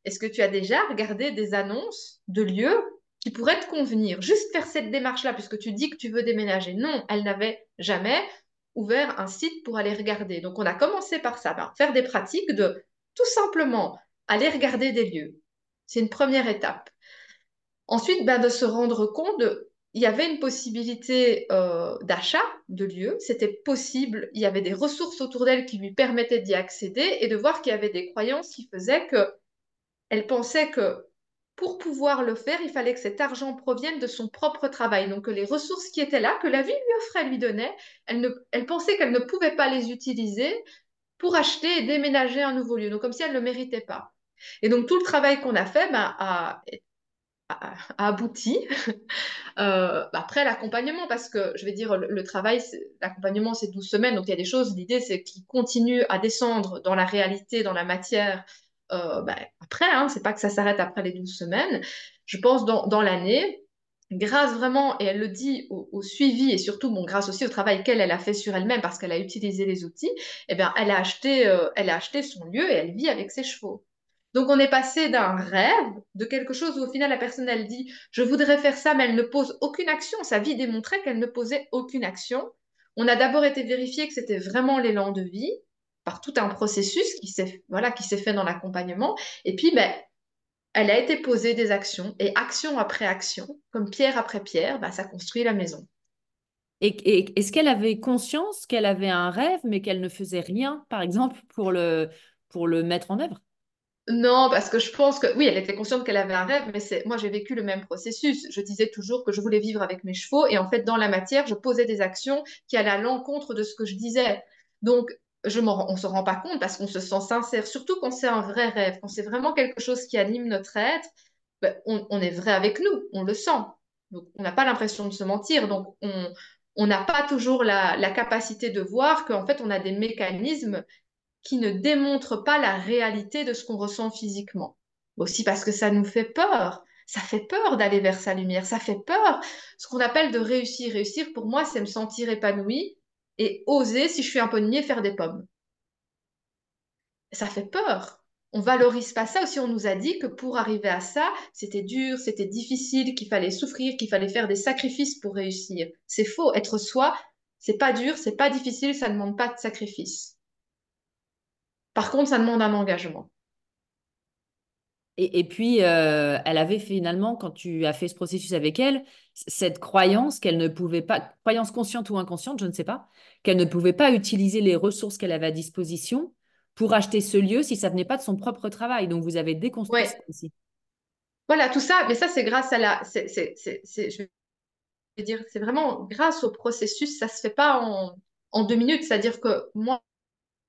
est-ce que tu as déjà regardé des annonces de lieux qui pourraient te convenir? Juste faire cette démarche-là, puisque tu dis que tu veux déménager. Non, elle n'avait jamais ouvert un site pour aller regarder. Donc, on a commencé par ça, faire des pratiques de tout simplement aller regarder des lieux. C'est une première étape. Ensuite, ben, de se rendre compte de il y avait une possibilité euh, d'achat de lieux, c'était possible, il y avait des ressources autour d'elle qui lui permettaient d'y accéder et de voir qu'il y avait des croyances qui faisaient que elle pensait que pour pouvoir le faire, il fallait que cet argent provienne de son propre travail. Donc que les ressources qui étaient là, que la vie lui offrait, lui donnait, elle, pensait qu'elle ne pouvait pas les utiliser pour acheter et déménager un nouveau lieu. Donc comme si elle ne le méritait pas. Et donc tout le travail qu'on a fait ben, a, abouti. Euh, après l'accompagnement, parce que je vais dire, le, travail, l'accompagnement, c'est 12 semaines, donc il y a des choses, l'idée, c'est qu'ils continuent à descendre dans la réalité, dans la matière. Euh, ben, après, hein, c'est pas que ça s'arrête après les 12 semaines. Je pense dans, dans l'année, grâce vraiment, et elle le dit, au, suivi et surtout, bon, grâce aussi au travail qu'elle elle a fait sur elle-même parce qu'elle a utilisé les outils, eh bien, elle a acheté, euh, elle a acheté son lieu et elle vit avec ses chevaux. Donc on est passé d'un rêve, de quelque chose où au final la personne elle dit je voudrais faire ça mais elle ne pose aucune action. Sa vie démontrait qu'elle ne posait aucune action. On a d'abord été vérifié que c'était vraiment l'élan de vie par tout un processus qui s'est voilà qui s'est fait dans l'accompagnement et puis ben elle a été posée des actions et action après action, comme pierre après pierre, ben, ça construit la maison. Et, est-ce qu'elle avait conscience qu'elle avait un rêve mais qu'elle ne faisait rien, par exemple, pour le, pour le mettre en œuvre? Non, parce que je pense que oui, elle était consciente qu'elle avait un rêve, mais c'est moi j'ai vécu le même processus. Je disais toujours que je voulais vivre avec mes chevaux et en fait dans la matière, je posais des actions qui allaient à l'encontre de ce que je disais. Donc on se rend pas compte parce qu'on se sent sincère, surtout quand c'est un vrai rêve, quand c'est vraiment quelque chose qui anime notre être, ben, on, est vrai avec nous, on le sent. Donc on n'a pas l'impression de se mentir, donc on on n'a pas toujours la, la capacité de voir qu'en fait on a des mécanismes qui ne démontrent pas la réalité de ce qu'on ressent physiquement. Aussi parce que ça nous fait peur. Ça fait peur d'aller vers sa lumière. Ça fait peur. Ce qu'on appelle de réussir. Réussir, pour moi, c'est me sentir épanoui et oser, si je suis un pommier, faire des pommes. Ça fait peur. On valorise pas ça aussi. On nous a dit que pour arriver à ça, c'était dur, c'était difficile, qu'il fallait souffrir, qu'il fallait faire des sacrifices pour réussir. C'est faux. Être soi, c'est pas dur, c'est pas difficile, ça ne demande pas de sacrifice. Par contre, ça demande un engagement. Et, et puis, euh, elle avait finalement, quand tu as fait ce processus avec elle, cette croyance qu'elle ne pouvait pas, croyance consciente ou inconsciente, je ne sais pas, qu'elle ne pouvait pas utiliser les ressources qu'elle avait à disposition pour acheter ce lieu si ça venait pas de son propre travail. Donc, vous avez déconstruit Ouais. ça aussi. Voilà, tout ça, mais ça, c'est grâce à la. je veux dire, c'est vraiment grâce au processus, ça se fait pas en, en deux minutes. C'est-à-dire que moi,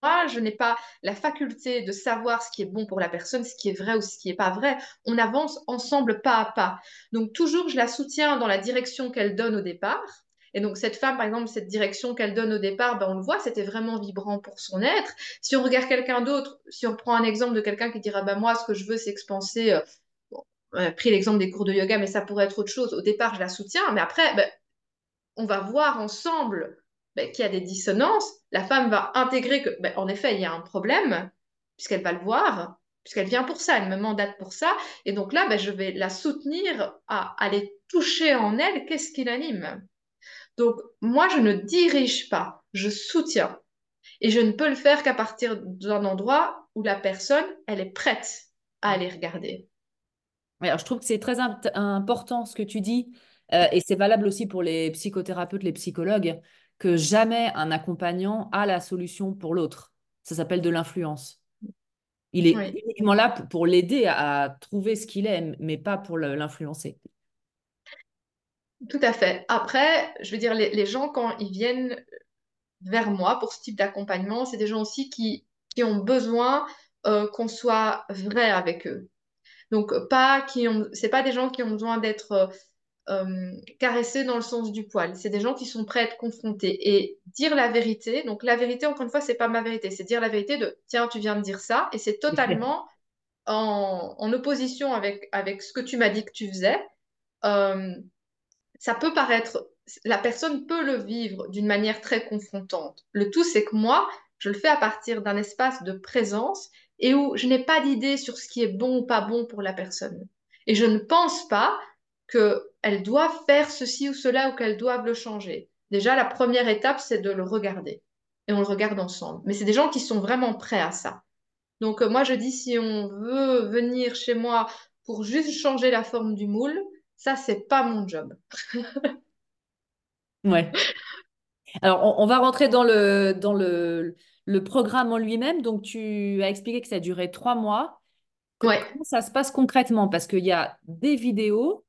je n'ai pas la faculté de savoir ce qui est bon pour la personne, ce qui est vrai ou ce qui est pas vrai. On avance ensemble pas à pas. Donc, toujours, je la soutiens dans la direction qu'elle donne au départ. Et donc, cette femme, par exemple, cette direction qu'elle donne au départ, ben, on le voit, c'était vraiment vibrant pour son être. Si on regarde quelqu'un d'autre, si on prend un exemple de quelqu'un qui dira, ben, moi, ce que je veux, c'est expanser. euh, bon, on a pris l'exemple des cours de yoga, mais ça pourrait être autre chose. Au départ, je la soutiens, mais après, ben, on va voir ensemble ben, qu'il y a des dissonances. La femme va intégrer que, ben, en effet, il y a un problème, puisqu'elle va le voir, puisqu'elle vient pour ça, elle me mandate pour ça. Et donc là, ben, je vais la soutenir à aller toucher en elle qu'est-ce qui l'anime. Donc, moi, je ne dirige pas, je soutiens. Et je ne peux le faire qu'à partir d'un endroit où la personne, elle est prête à aller regarder. Alors, je trouve que c'est très important ce que tu dis, euh, et c'est valable aussi pour les psychothérapeutes, les psychologues, que jamais un accompagnant a la solution pour l'autre. Ça s'appelle de l'influence. Il est Oui. uniquement là pour, l'aider à, trouver ce qu'il aime, mais pas pour l'influencer. Tout à fait. Après, je veux dire, les, les gens, quand ils viennent vers moi pour ce type d'accompagnement, c'est des gens aussi qui, qui ont besoin euh, qu'on soit vrai avec eux. Donc, pas qui ont, c'est pas des gens qui ont besoin d'être euh, caressés dans le sens du poil. C'est des gens qui sont prêts à être confrontés et dire la vérité. Donc, la vérité, encore une fois, c'est pas ma vérité, c'est dire la vérité de tiens, tu viens de dire ça, et c'est totalement en, en opposition avec, avec ce que tu m'as dit que tu faisais. Euh, ça peut paraître, la personne peut le vivre d'une manière très confrontante. Le tout, c'est que moi, je le fais à partir d'un espace de présence et où je n'ai pas d'idée sur ce qui est bon ou pas bon pour la personne. Et je ne pense pas qu'elle doit faire ceci ou cela ou qu'elle doive le changer. Déjà, la première étape, c'est de le regarder. Et on le regarde ensemble. Mais c'est des gens qui sont vraiment prêts à ça. Donc, euh, moi, je dis, si on veut venir chez moi pour juste changer la forme du moule, ça, c'est pas mon job. Ouais. Alors, on, on va rentrer dans le, dans le, le programme en lui-même. Donc, tu as expliqué que ça durait trois mois. Ouais. comment ça se passe concrètement? Parce qu'il y a des vidéos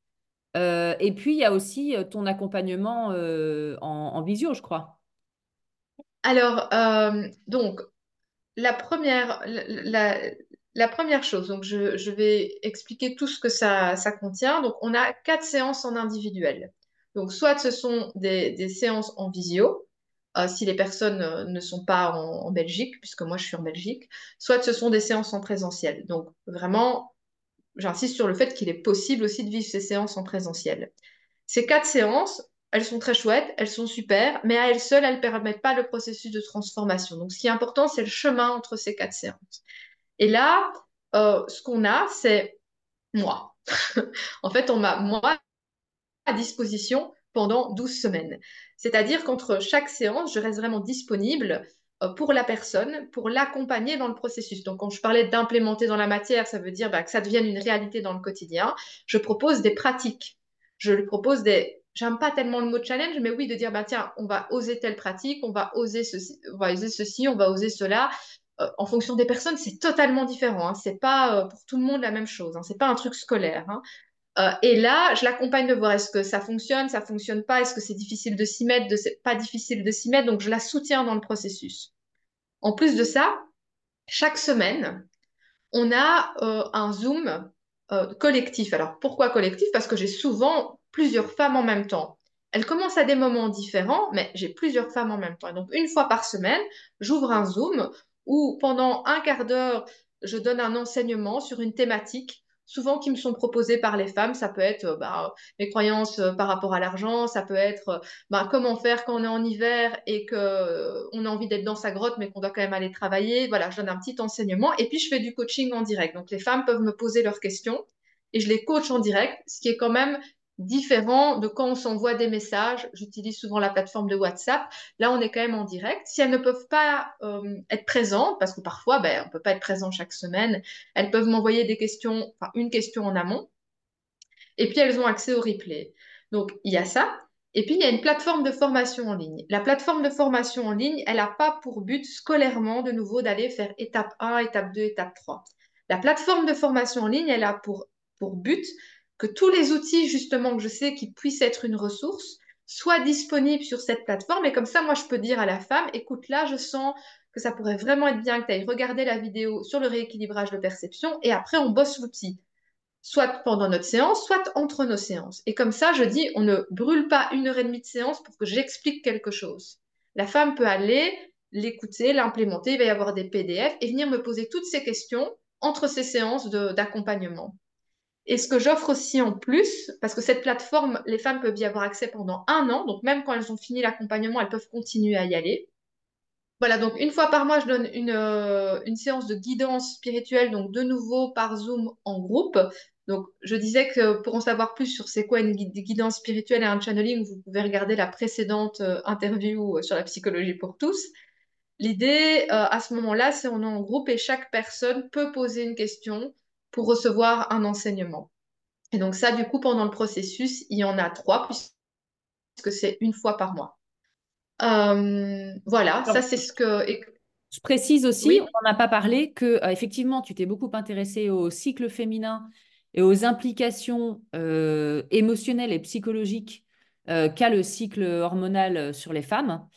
euh, et puis il y a aussi euh, ton accompagnement euh, en, visio, je crois. Alors, donc, la première, la, première chose, donc je, vais expliquer tout ce que ça, contient. Donc, on a quatre séances en individuel. Donc, soit ce sont des, séances en visio, si les personnes ne sont pas en Belgique, puisque moi je suis en Belgique, soit ce sont des séances en présentiel. Donc, vraiment, j'insiste sur le fait qu'il est possible aussi de vivre ces séances en présentiel. Ces quatre séances, elles sont très chouettes, elles sont super, mais à elles seules, elles ne permettent pas le processus de transformation. Donc, ce qui est important, c'est le chemin entre ces quatre séances. Et là, euh, ce qu'on a, c'est moi. En fait, on m'a, moi, à disposition pendant 12 semaines. C'est-à-dire qu'entre chaque séance, je reste vraiment disponible pour la personne, pour l'accompagner dans le processus. Donc, quand je parlais d'implémenter dans la matière, ça veut dire bah, que ça devienne une réalité dans le quotidien. Je propose des pratiques. Je lui propose des... J'aime pas tellement le mot challenge, mais oui, de dire, bah, tiens, on va oser telle pratique, on va oser ceci, on va oser ceci, on va oser cela. euh, en fonction des personnes, c'est totalement différent. Hein. C'est pas pour tout le monde la même chose. Hein. C'est pas un truc scolaire. Hein. Et là, je l'accompagne de voir est-ce que ça fonctionne, ça fonctionne pas, est-ce que c'est difficile de s'y mettre, de pas difficile de s'y mettre. Donc, je la soutiens dans le processus. En plus de ça, chaque semaine, on a un Zoom collectif. Alors, pourquoi collectif? Parce que j'ai souvent plusieurs femmes en même temps. Elles commencent à des moments différents, mais j'ai plusieurs femmes en même temps. donc, une fois par semaine, j'ouvre un Zoom où pendant un quart d'heure, je donne un enseignement sur une thématique, souvent qui me sont proposées par les femmes. Ça peut être bah, mes croyances euh, par rapport à l'argent, ça peut être bah, comment faire quand on est en hiver et qu'on euh, a envie d'être dans sa grotte, mais qu'on doit quand même aller travailler. Voilà, je donne un petit enseignement et puis je fais du coaching en direct. Donc les femmes peuvent me poser leurs questions et je les coach en direct, ce qui est quand même différent de quand on s'envoie des messages. J'utilise souvent la plateforme de WhatsApp. Là, on est quand même en direct. Si elles ne peuvent pas euh, être présentes, parce que parfois, ben, on ne peut pas être présent chaque semaine, elles peuvent m'envoyer des questions, enfin une question en amont. Et puis, elles ont accès au replay. Donc, il y a ça. Et puis, il y a une plateforme de formation en ligne. La plateforme de formation en ligne, elle n'a pas pour but scolairement, de nouveau, d'aller faire étape 1, étape 2, étape 3. La plateforme de formation en ligne, elle a pour, pour but que tous les outils justement que je sais qui puissent être une ressource soient disponibles sur cette plateforme. Et comme ça, moi, je peux dire à la femme, écoute, là, je sens que ça pourrait vraiment être bien que tu ailles regarder la vidéo sur le rééquilibrage de perception et après, on bosse l'outil. Soit pendant notre séance, soit entre nos séances. Et comme ça, je dis, on ne brûle pas une heure et demie de séance pour que j'explique quelque chose. La femme peut aller l'écouter, l'implémenter, il va y avoir des PDF et venir me poser toutes ces questions entre ces séances d'accompagnement. Et ce que j'offre aussi en plus, parce que cette plateforme, les femmes peuvent y avoir accès pendant un an, donc même quand elles ont fini l'accompagnement, elles peuvent continuer à y aller. Voilà, donc une fois par mois, je donne une, euh, séance de guidance spirituelle, donc de nouveau par Zoom en groupe. Donc, je disais que pour en savoir plus sur c'est quoi une guidance spirituelle et un channeling, vous pouvez regarder la précédente euh, interview euh, sur la psychologie pour tous. L'idée, à ce moment-là, c'est on est en groupe et chaque personne peut poser une question pour recevoir un enseignement. Et donc ça, du coup, pendant le processus, il y en a trois, puisque c'est une fois par mois. Euh, voilà, ça c'est ce que... Je précise aussi, on n'en a pas parlé, que euh, effectivement, tu t'es beaucoup intéressé au cycle féminin et aux implications euh, émotionnelles et psychologiques qu'a le cycle hormonal sur les femmes.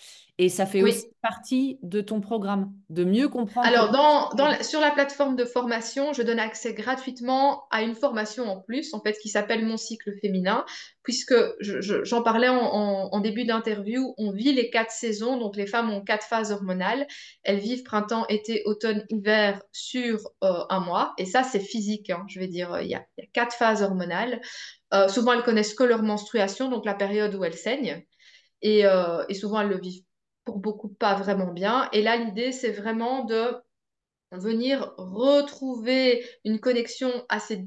Et ça fait aussi partie de ton programme, de mieux comprendre. Alors, dans, sur la plateforme de formation, je donne accès gratuitement à une formation en plus, en fait, qui s'appelle Mon cycle féminin, puisque j'en parlais en, début d'interview, on vit les quatre saisons, donc les femmes ont quatre phases hormonales. Elles vivent printemps, été, automne, hiver sur euh, un mois, et ça, c'est physique, hein, je vais dire, il y, a, quatre phases hormonales. Euh, souvent, elles connaissent que leur menstruation, donc la période où elles saignent. Et, euh, et, souvent elles le vivent pour beaucoup pas vraiment bien. Et là, l'idée, c'est vraiment de venir retrouver une connexion à ces,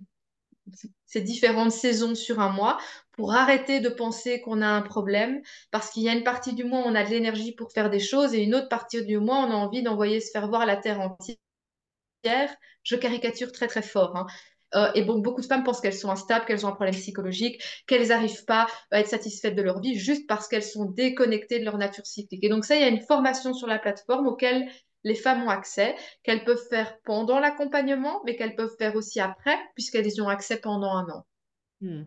différentes saisons sur un mois pour arrêter de penser qu'on a un problème parce qu'il y a une partie du mois, on a de l'énergie pour faire des choses et une autre partie du mois, on a envie d'envoyer se faire voir la Terre entière. Je caricature très très fort. Hein. Euh, et bon, beaucoup de femmes pensent qu'elles sont instables, qu'elles ont un problème psychologique, qu'elles n'arrivent pas à être satisfaites de leur vie juste parce qu'elles sont déconnectées de leur nature cyclique. Et donc ça, il y a une formation sur la plateforme auquel les femmes ont accès, qu'elles peuvent faire pendant l'accompagnement, mais qu'elles peuvent faire aussi après, puisqu'elles y ont accès pendant un an. Hmm.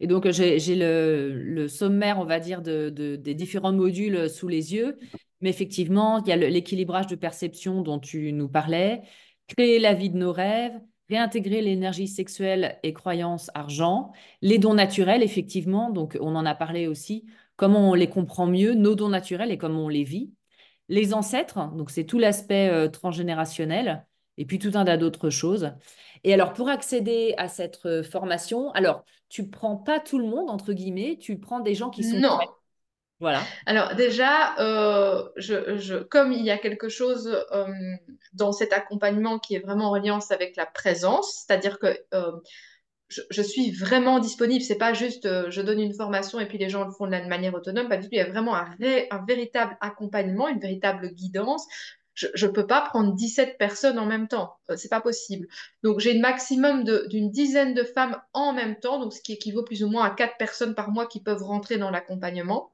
Et donc, j'ai le, sommaire, on va dire, de, des différents modules sous les yeux. Mais effectivement, il y a l'équilibrage de perception dont tu nous parlais, créer la vie de nos rêves, réintégrer l'énergie sexuelle et croyances argent, les dons naturels, effectivement, donc on en a parlé aussi, comment on les comprend mieux, nos dons naturels et comment on les vit, les ancêtres, donc c'est tout l'aspect euh, transgénérationnel, et puis tout un tas d'autres choses. Et alors, pour accéder à cette euh, formation, alors, tu prends pas tout le monde, entre guillemets, tu prends des gens qui sont... Non. Voilà. Alors déjà, euh, comme il y a quelque chose euh, dans cet accompagnement qui est vraiment en reliance avec la présence, c'est-à-dire que euh, je, suis vraiment disponible. C'est pas juste je donne une formation et puis les gens le font de manière autonome. Pas du tout. Il y a vraiment un, un véritable accompagnement, une véritable guidance. Je ne peux pas prendre 17 personnes en même temps. c'est pas possible. Donc, j'ai un maximum d'une dizaine de femmes en même temps, donc ce qui équivaut plus ou moins à 4 personnes par mois qui peuvent rentrer dans l'accompagnement.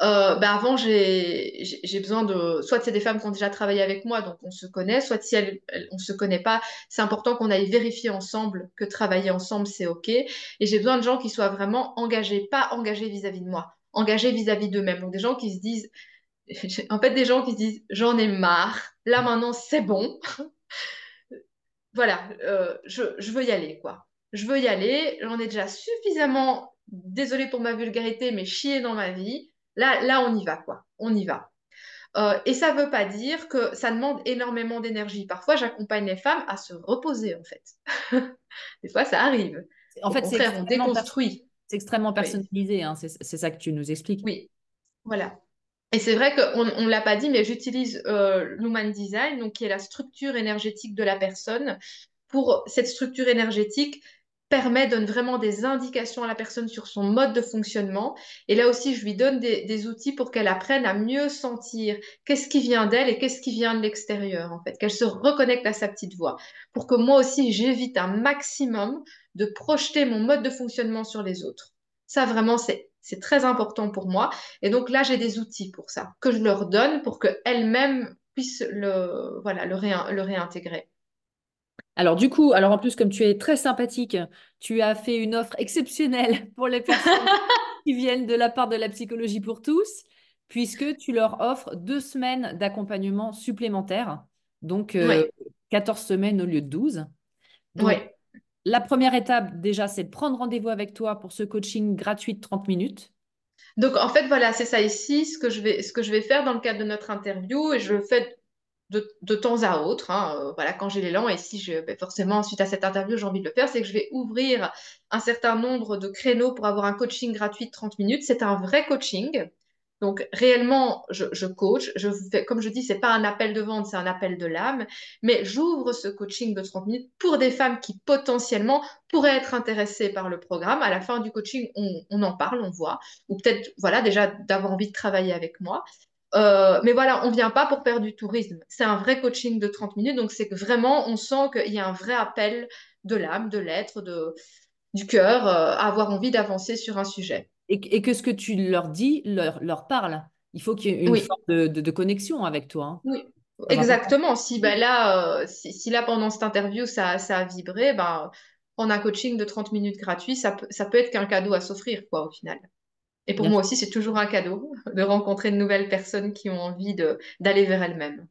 Euh, bah avant, j'ai besoin de... Soit c'est des femmes qui ont déjà travaillé avec moi, donc on se connaît, soit si elles, on se connaît pas, c'est important qu'on aille vérifier ensemble que travailler ensemble, c'est OK. Et j'ai besoin de gens qui soient vraiment engagés, pas engagés vis-à-vis de moi, engagés vis-à-vis d'eux-mêmes. Donc des gens qui se disent, en fait, des gens qui se disent, j'en ai marre, là maintenant, c'est bon. Voilà, euh, je, je veux y aller, quoi. Je veux y aller, j'en ai déjà suffisamment, désolée pour ma vulgarité, mais chier dans ma vie. Là, là, on y va, quoi. On y va. Euh, et ça ne veut pas dire que ça demande énormément d'énergie. Parfois, j'accompagne les femmes à se reposer, en fait. Des fois, ça arrive. En Au fait, c'est on déconstruit. c'est extrêmement Oui, personnalisé, hein, c'est c'est ça que tu nous expliques. oui, voilà. Et c'est vrai qu'on ne l'a pas dit, mais j'utilise euh, l'Human Design, donc qui est la structure énergétique de la personne. Pour cette structure énergétique permet, donne vraiment des indications à la personne sur son mode de fonctionnement. Et là aussi, je lui donne des, outils pour qu'elle apprenne à mieux sentir qu'est-ce qui vient d'elle et qu'est-ce qui vient de l'extérieur, en fait, qu'elle se reconnecte à sa petite voix. Pour que moi aussi, j'évite un maximum de projeter mon mode de fonctionnement sur les autres. Ça, vraiment, c'est, c'est très important pour moi. Et donc là, j'ai des outils pour ça, que je leur donne pour qu'elles-mêmes puissent le, voilà, le réintégrer. Alors du coup, alors en plus, comme tu es très sympathique, tu as fait une offre exceptionnelle pour les personnes qui viennent de la part de la psychologie pour tous, puisque tu leur offres deux semaines d'accompagnement supplémentaires, donc euh, Oui, 14 semaines au lieu de 12. oui. Donc la première étape déjà, c'est de prendre rendez-vous avec toi pour ce coaching gratuit de 30 minutes. Donc en fait, voilà, c'est ça ici, ce que je vais, ce que je vais faire dans le cadre de notre interview, et je le fais de, temps à autre, hein, euh, voilà, quand j'ai l'élan, et si je, ben, forcément, suite à cette interview, j'ai envie de le faire, c'est que je vais ouvrir un certain nombre de créneaux pour avoir un coaching gratuit de 30 minutes. C'est un vrai coaching. Donc réellement, je, je coach, je fais, comme je dis, c'est pas un appel de vente, c'est un appel de l'âme, mais j'ouvre ce coaching de 30 minutes pour des femmes qui potentiellement pourraient être intéressées par le programme. À la fin du coaching, on, on en parle, on voit, ou peut-être, voilà, déjà d'avoir envie de travailler avec moi. Euh, mais voilà, on vient pas pour faire du tourisme. C'est un vrai coaching de 30 minutes, donc c'est que vraiment, on sent qu'il y a un vrai appel de l'âme, de l'être, de, du cœur, euh, à avoir envie d'avancer sur un sujet. Et, et que ce que tu leur dis leur, leur parle. Il faut qu'il y ait une Oui, forme de, de- de connexion avec toi. hein. oui, exactement. Si ben là, euh, si, si là pendant cette interview ça, ça a vibré, ben prendre un coaching de 30 minutes gratuit, ça peut, ça peut être qu'un cadeau à s'offrir, quoi, au final. Et pour Bien moi aussi, c'est toujours un cadeau de rencontrer de nouvelles personnes qui ont envie d'aller vers elles-mêmes.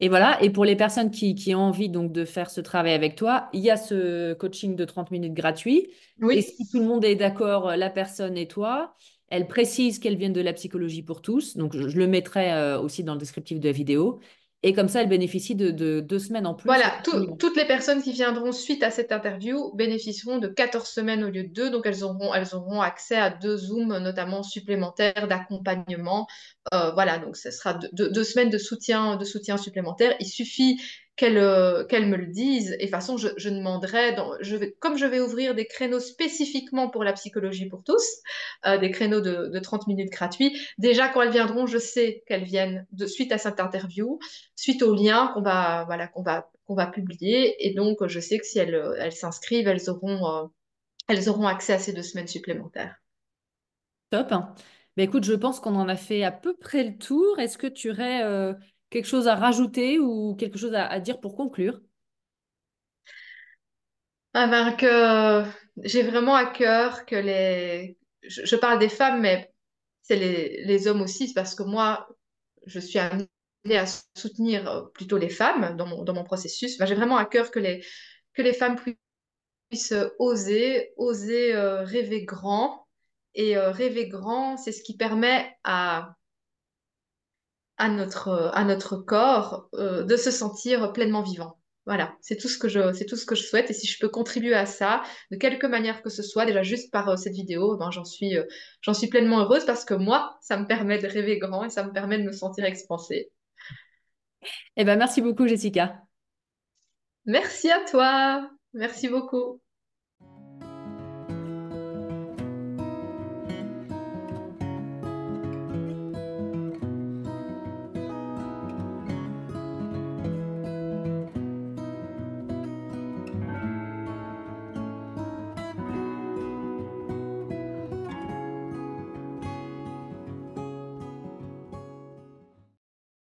Et voilà, et pour les personnes qui, qui ont envie donc de faire ce travail avec toi, il y a ce coaching de 30 minutes gratuit. Et si tout le monde est d'accord, la personne et toi, elle précise qu'elle vient de la psychologie pour tous. Donc, je, je le mettrai euh, aussi dans le descriptif de la vidéo. Et comme ça, elle bénéficie de, de deux semaines en plus. Voilà, tout- toutes les personnes qui viendront suite à cette interview bénéficieront de 14 semaines au lieu de 2, donc elles auront, elles auront accès à deux Zooms notamment supplémentaires d'accompagnement. Euh, voilà, donc ce sera deux, deux- deux semaines de soutien, de soutien supplémentaire. Il suffit qu'elles euh, me le disent, et de toute façon, je, demanderai, comme je vais ouvrir des créneaux spécifiquement pour la psychologie pour tous, euh, des créneaux de, de 30 minutes gratuits, déjà quand elles viendront, je sais qu'elles viennent suite à cette interview suite au lien qu'on va, voilà, qu'on va, qu'on va publier. Et donc, je sais que si elles, elles s'inscrivent, elles auront, euh, elles auront accès à ces deux semaines supplémentaires. Top. Ben écoute, je pense qu'on en a fait à peu près le tour. Est-ce que tu aurais euh, quelque chose à rajouter ou quelque chose à, dire pour conclure? Ah ben, que j'ai vraiment à cœur que les... Je, parle des femmes, mais c'est les, les hommes aussi, parce que moi, je suis amenée à soutenir euh, plutôt les femmes dans mon, dans mon processus. Ben, j'ai vraiment à cœur que les, que les femmes puissent oser, oser euh, rêver grand. Et euh, rêver grand, c'est ce qui permet à, à notre, à notre corps euh, de se sentir pleinement vivant. Voilà, c'est tout ce que je, c'est tout ce que je souhaite. Et si je peux contribuer à ça, de quelque manière que ce soit, déjà juste par euh, cette vidéo, ben, j'en suis, euh, j'en suis pleinement heureuse parce que moi, ça me permet de rêver grand et ça me permet de me sentir expansée. Eh ben merci beaucoup, Jessica. Merci à toi. Merci beaucoup.